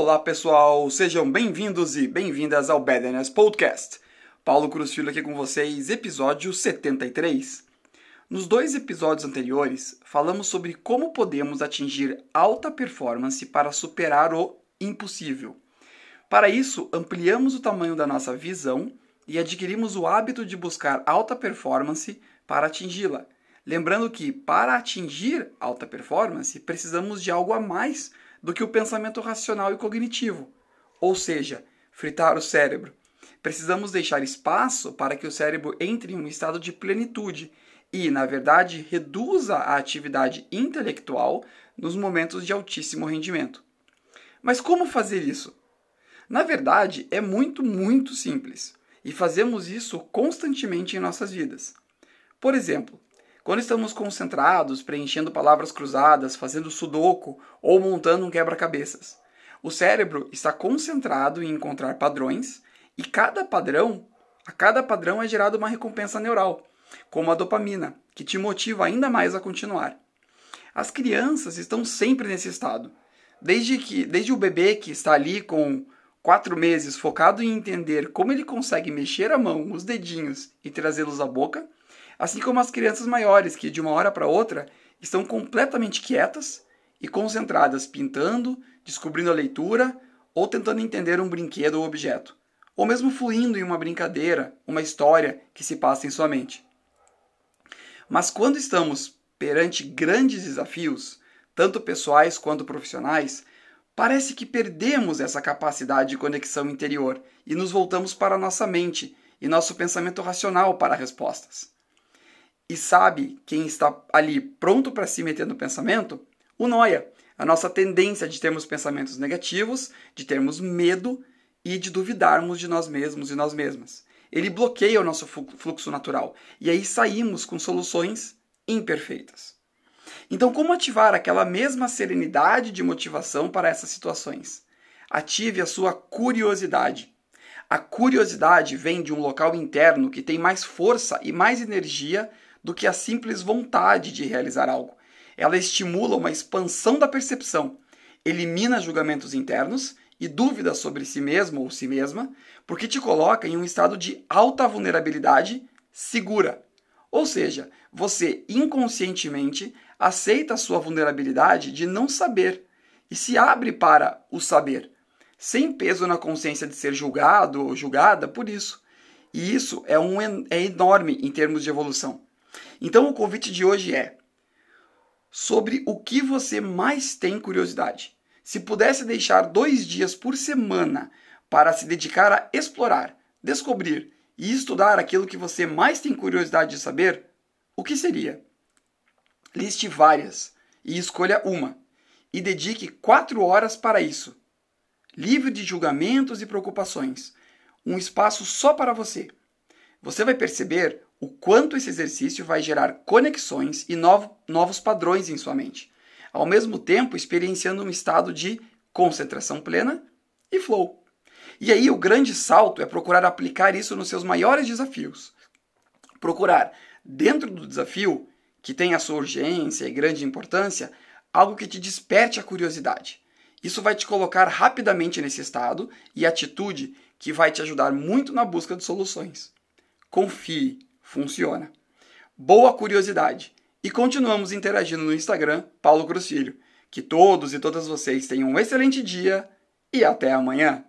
Olá pessoal, sejam bem-vindos e bem-vindas ao Badness Podcast. Paulo Cruz Filho aqui com vocês, episódio 73. Nos dois episódios anteriores, falamos sobre como podemos atingir alta performance para superar o impossível. Para isso, ampliamos o tamanho da nossa visão e adquirimos o hábito de buscar alta performance para atingi-la. Lembrando que, para atingir alta performance, precisamos de algo a mais do que o pensamento racional e cognitivo, ou seja, fritar o cérebro. Precisamos deixar espaço para que o cérebro entre em um estado de plenitude e, na verdade, reduza a atividade intelectual nos momentos de altíssimo rendimento. Mas como fazer isso? Na verdade, é muito, muito simples e fazemos isso constantemente em nossas vidas. Por exemplo, quando estamos concentrados, preenchendo palavras cruzadas, fazendo sudoku ou montando um quebra-cabeças, o cérebro está concentrado em encontrar padrões e cada padrão, a cada padrão é gerada uma recompensa neural, como a dopamina, que te motiva ainda mais a continuar. As crianças estão sempre nesse estado. Desde que, desde o bebê que está ali com quatro meses focado em entender como ele consegue mexer a mão, os dedinhos e trazê-los à boca, assim como as crianças maiores que de uma hora para outra estão completamente quietas e concentradas pintando, descobrindo a leitura ou tentando entender um brinquedo ou objeto, ou mesmo fluindo em uma brincadeira, uma história que se passa em sua mente. Mas quando estamos perante grandes desafios, tanto pessoais quanto profissionais, parece que perdemos essa capacidade de conexão interior e nos voltamos para nossa mente e nosso pensamento racional para respostas e sabe quem está ali pronto para se meter no pensamento? O noia. A nossa tendência de termos pensamentos negativos, de termos medo e de duvidarmos de nós mesmos e nós mesmas. Ele bloqueia o nosso fluxo natural e aí saímos com soluções imperfeitas. Então, como ativar aquela mesma serenidade de motivação para essas situações? Ative a sua curiosidade. A curiosidade vem de um local interno que tem mais força e mais energia do que a simples vontade de realizar algo. Ela estimula uma expansão da percepção, elimina julgamentos internos e dúvidas sobre si mesmo ou si mesma, porque te coloca em um estado de alta vulnerabilidade segura. Ou seja, você inconscientemente aceita a sua vulnerabilidade de não saber e se abre para o saber, sem peso na consciência de ser julgado ou julgada por isso. E isso é, um, é enorme em termos de evolução. Então o convite de hoje é sobre o que você mais tem curiosidade. Se pudesse deixar dois dias por semana para se dedicar a explorar, descobrir e estudar aquilo que você mais tem curiosidade de saber, o que seria? Liste várias e escolha uma, e dedique quatro horas para isso. Livre de julgamentos e preocupações. Um espaço só para você. Você vai perceber o quanto esse exercício vai gerar conexões e novo, novos padrões em sua mente, ao mesmo tempo experienciando um estado de concentração plena e flow. E aí o grande salto é procurar aplicar isso nos seus maiores desafios. Procurar, dentro do desafio, que tem a sua urgência e grande importância, algo que te desperte a curiosidade. Isso vai te colocar rapidamente nesse estado e atitude que vai te ajudar muito na busca de soluções. Confie, funciona. Boa curiosidade! E continuamos interagindo no Instagram, Paulo Cruz Filho. Que todos e todas vocês tenham um excelente dia e até amanhã!